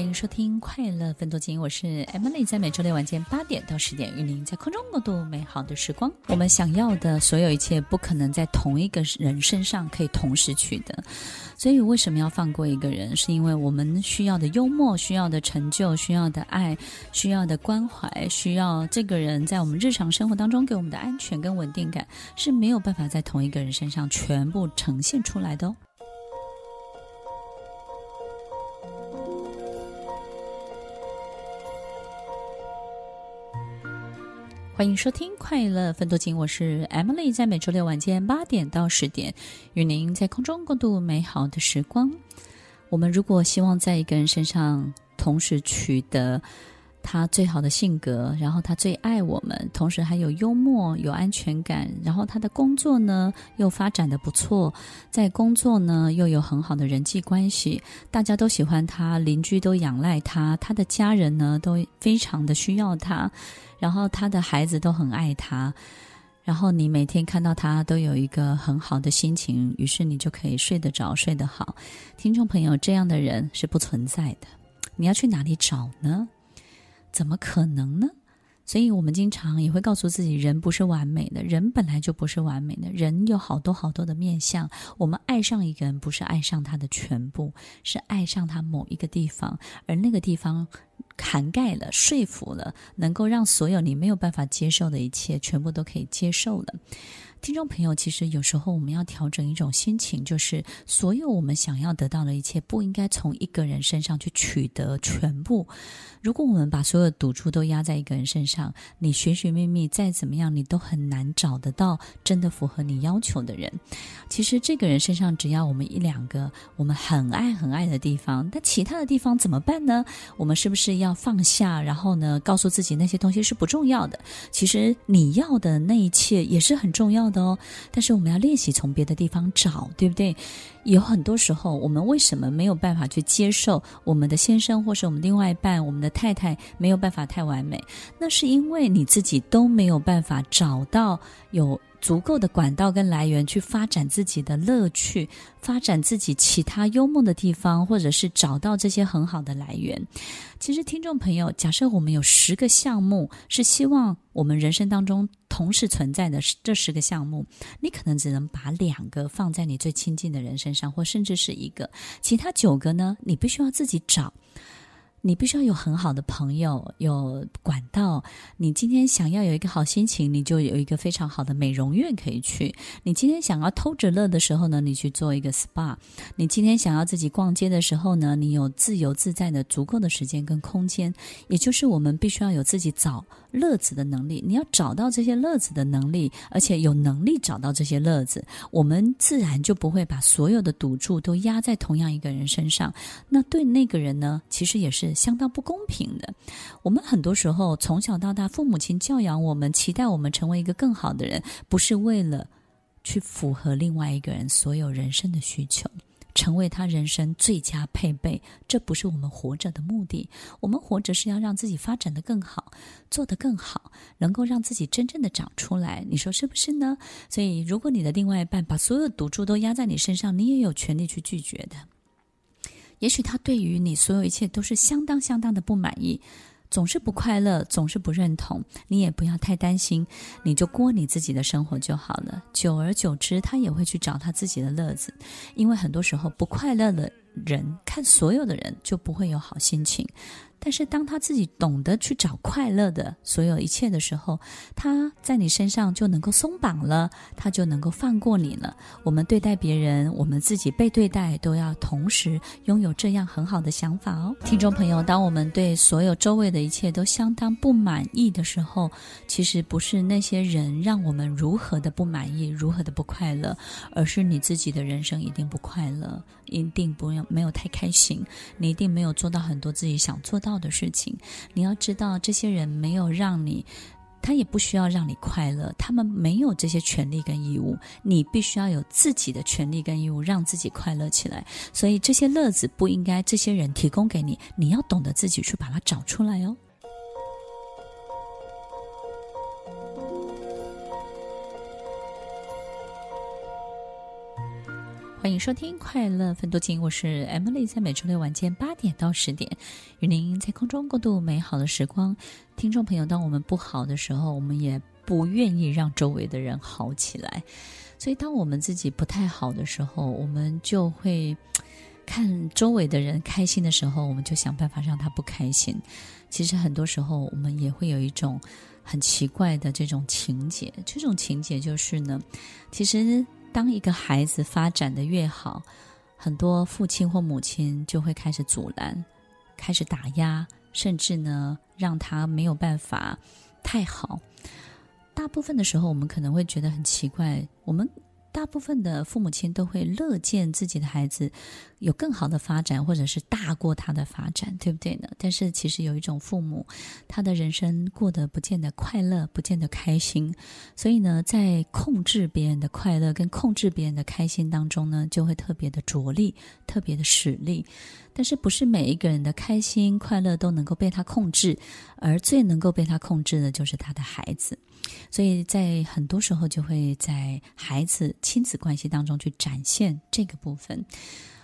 欢迎收听《快乐分多金》，我是 Emily，在每周六晚间八点到十点，与您在空中共度美好的时光。我们想要的所有一切，不可能在同一个人身上可以同时取得，所以为什么要放过一个人？是因为我们需要的幽默、需要的成就、需要的爱、需要的关怀、需要这个人在我们日常生活当中给我们的安全跟稳定感，是没有办法在同一个人身上全部呈现出来的哦。欢迎收听《快乐奋斗金》，我是 Emily，在每周六晚间八点到十点，与您在空中共度美好的时光。我们如果希望在一个人身上同时取得他最好的性格，然后他最爱我们，同时还有幽默、有安全感，然后他的工作呢又发展的不错，在工作呢又有很好的人际关系，大家都喜欢他，邻居都仰赖他，他的家人呢都非常的需要他。然后他的孩子都很爱他，然后你每天看到他都有一个很好的心情，于是你就可以睡得着、睡得好。听众朋友，这样的人是不存在的，你要去哪里找呢？怎么可能呢？所以我们经常也会告诉自己，人不是完美的，人本来就不是完美的，人有好多好多的面相。我们爱上一个人，不是爱上他的全部，是爱上他某一个地方，而那个地方。涵盖了，说服了，能够让所有你没有办法接受的一切，全部都可以接受了。听众朋友，其实有时候我们要调整一种心情，就是所有我们想要得到的一切，不应该从一个人身上去取得全部。如果我们把所有赌注都压在一个人身上，你寻寻觅觅再怎么样，你都很难找得到真的符合你要求的人。其实这个人身上只要我们一两个我们很爱很爱的地方，但其他的地方怎么办呢？我们是不是要放下，然后呢，告诉自己那些东西是不重要的？其实你要的那一切也是很重要的哦。但是我们要练习从别的地方找，对不对？有很多时候，我们为什么没有办法去接受我们的先生或是我们另外一半、我们的太太没有办法太完美？那是因为你自己都没有办法找到有足够的管道跟来源去发展自己的乐趣，发展自己其他幽默的地方，或者是找到这些很好的来源。其实，听众朋友，假设我们有十个项目是希望我们人生当中同时存在的这十个项目，你可能只能把两个放在你最亲近的人身上，或甚至是一个，其他九个呢，你必须要自己找。你必须要有很好的朋友，有管道。你今天想要有一个好心情，你就有一个非常好的美容院可以去。你今天想要偷着乐的时候呢，你去做一个 SPA。你今天想要自己逛街的时候呢，你有自由自在的足够的时间跟空间。也就是我们必须要有自己找乐子的能力。你要找到这些乐子的能力，而且有能力找到这些乐子，我们自然就不会把所有的赌注都压在同样一个人身上。那对那个人呢，其实也是。相当不公平的。我们很多时候从小到大，父母亲教养我们，期待我们成为一个更好的人，不是为了去符合另外一个人所有人生的需求，成为他人生最佳配备。这不是我们活着的目的。我们活着是要让自己发展得更好，做得更好，能够让自己真正的长出来。你说是不是呢？所以，如果你的另外一半把所有赌注都压在你身上，你也有权利去拒绝的。也许他对于你所有一切都是相当相当的不满意，总是不快乐，总是不认同。你也不要太担心，你就过你自己的生活就好了。久而久之，他也会去找他自己的乐子，因为很多时候不快乐的人看所有的人就不会有好心情。但是当他自己懂得去找快乐的所有一切的时候，他在你身上就能够松绑了，他就能够放过你了。我们对待别人，我们自己被对待，都要同时拥有这样很好的想法哦。听众朋友，当我们对所有周围的一切都相当不满意的时候，其实不是那些人让我们如何的不满意，如何的不快乐，而是你自己的人生一定不快乐，一定不用没有太开心，你一定没有做到很多自己想做到要的事情，你要知道，这些人没有让你，他也不需要让你快乐，他们没有这些权利跟义务，你必须要有自己的权利跟义务，让自己快乐起来。所以这些乐子不应该这些人提供给你，你要懂得自己去把它找出来哦。欢迎收听《快乐分多金》，我是 Emily，在每周六晚间八点到十点，与您在空中共度美好的时光。听众朋友，当我们不好的时候，我们也不愿意让周围的人好起来，所以当我们自己不太好的时候，我们就会看周围的人开心的时候，我们就想办法让他不开心。其实很多时候，我们也会有一种很奇怪的这种情节，这种情节就是呢，其实。当一个孩子发展的越好，很多父亲或母亲就会开始阻拦，开始打压，甚至呢，让他没有办法太好。大部分的时候，我们可能会觉得很奇怪，我们。大部分的父母亲都会乐见自己的孩子有更好的发展，或者是大过他的发展，对不对呢？但是其实有一种父母，他的人生过得不见得快乐，不见得开心，所以呢，在控制别人的快乐跟控制别人的开心当中呢，就会特别的着力，特别的使力。但是不是每一个人的开心快乐都能够被他控制，而最能够被他控制的就是他的孩子。所以在很多时候，就会在孩子亲子关系当中去展现这个部分。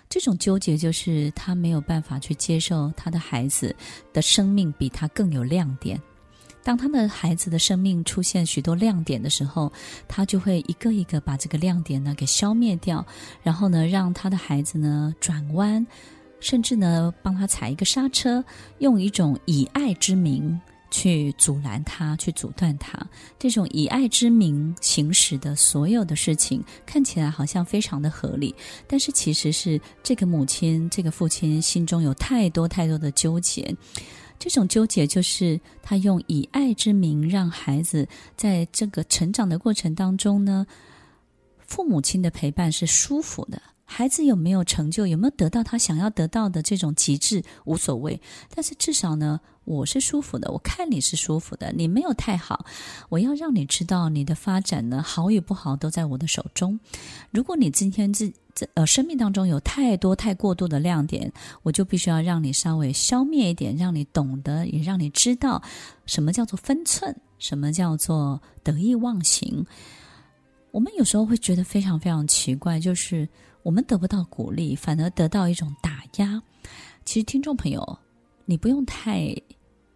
这种纠结就是他没有办法去接受他的孩子的生命比他更有亮点。当他的孩子的生命出现许多亮点的时候，他就会一个一个把这个亮点呢给消灭掉，然后呢让他的孩子呢转弯，甚至呢帮他踩一个刹车，用一种以爱之名。去阻拦他，去阻断他，这种以爱之名行使的所有的事情，看起来好像非常的合理，但是其实是这个母亲、这个父亲心中有太多太多的纠结。这种纠结就是他用以爱之名让孩子在这个成长的过程当中呢，父母亲的陪伴是舒服的。孩子有没有成就，有没有得到他想要得到的这种极致无所谓，但是至少呢，我是舒服的，我看你是舒服的，你没有太好，我要让你知道你的发展呢，好与不好都在我的手中。如果你今天自呃生命当中有太多太过度的亮点，我就必须要让你稍微消灭一点，让你懂得，也让你知道什么叫做分寸，什么叫做得意忘形。我们有时候会觉得非常非常奇怪，就是。我们得不到鼓励，反而得到一种打压。其实，听众朋友，你不用太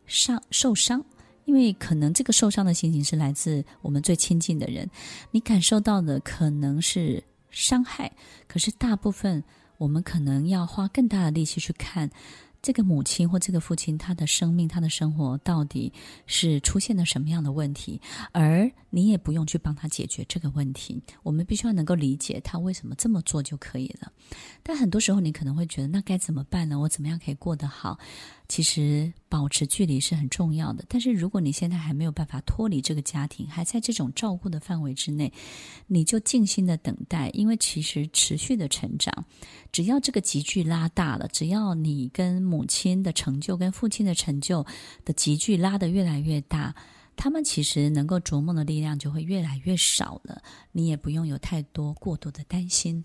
伤受伤，因为可能这个受伤的心情是来自我们最亲近的人，你感受到的可能是伤害。可是，大部分我们可能要花更大的力气去看。这个母亲或这个父亲，他的生命、他的生活到底是出现了什么样的问题？而你也不用去帮他解决这个问题。我们必须要能够理解他为什么这么做就可以了。但很多时候，你可能会觉得，那该怎么办呢？我怎么样可以过得好？其实保持距离是很重要的，但是如果你现在还没有办法脱离这个家庭，还在这种照顾的范围之内，你就静心的等待，因为其实持续的成长，只要这个级距拉大了，只要你跟母亲的成就跟父亲的成就的级距拉得越来越大，他们其实能够琢磨的力量就会越来越少了，你也不用有太多过多的担心。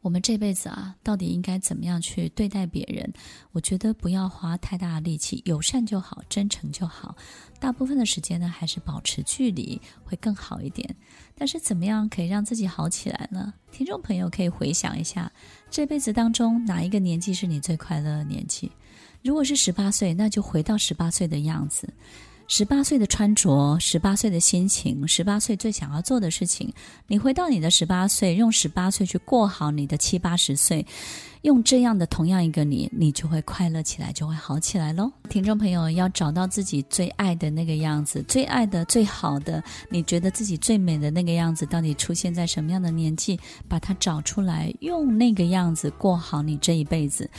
我们这辈子啊，到底应该怎么样去对待别人？我觉得不要花太大的力气，友善就好，真诚就好。大部分的时间呢，还是保持距离会更好一点。但是怎么样可以让自己好起来呢？听众朋友可以回想一下，这辈子当中哪一个年纪是你最快乐的年纪？如果是十八岁，那就回到十八岁的样子。十八岁的穿着，十八岁的心情，十八岁最想要做的事情，你回到你的十八岁，用十八岁去过好你的七八十岁，用这样的同样一个你，你就会快乐起来，就会好起来喽。听众朋友要找到自己最爱的那个样子，最爱的、最好的，你觉得自己最美的那个样子，到底出现在什么样的年纪？把它找出来，用那个样子过好你这一辈子。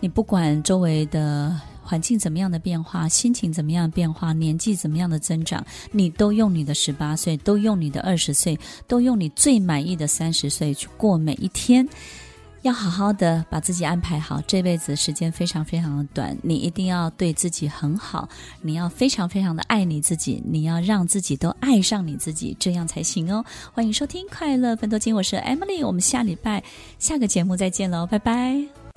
你不管周围的。环境怎么样的变化，心情怎么样的变化，年纪怎么样的增长，你都用你的十八岁，都用你的二十岁，都用你最满意的三十岁去过每一天。要好好的把自己安排好，这辈子时间非常非常的短，你一定要对自己很好，你要非常非常的爱你自己，你要让自己都爱上你自己，这样才行哦。欢迎收听《快乐分多金》，我是 Emily，我们下礼拜下个节目再见喽，拜拜。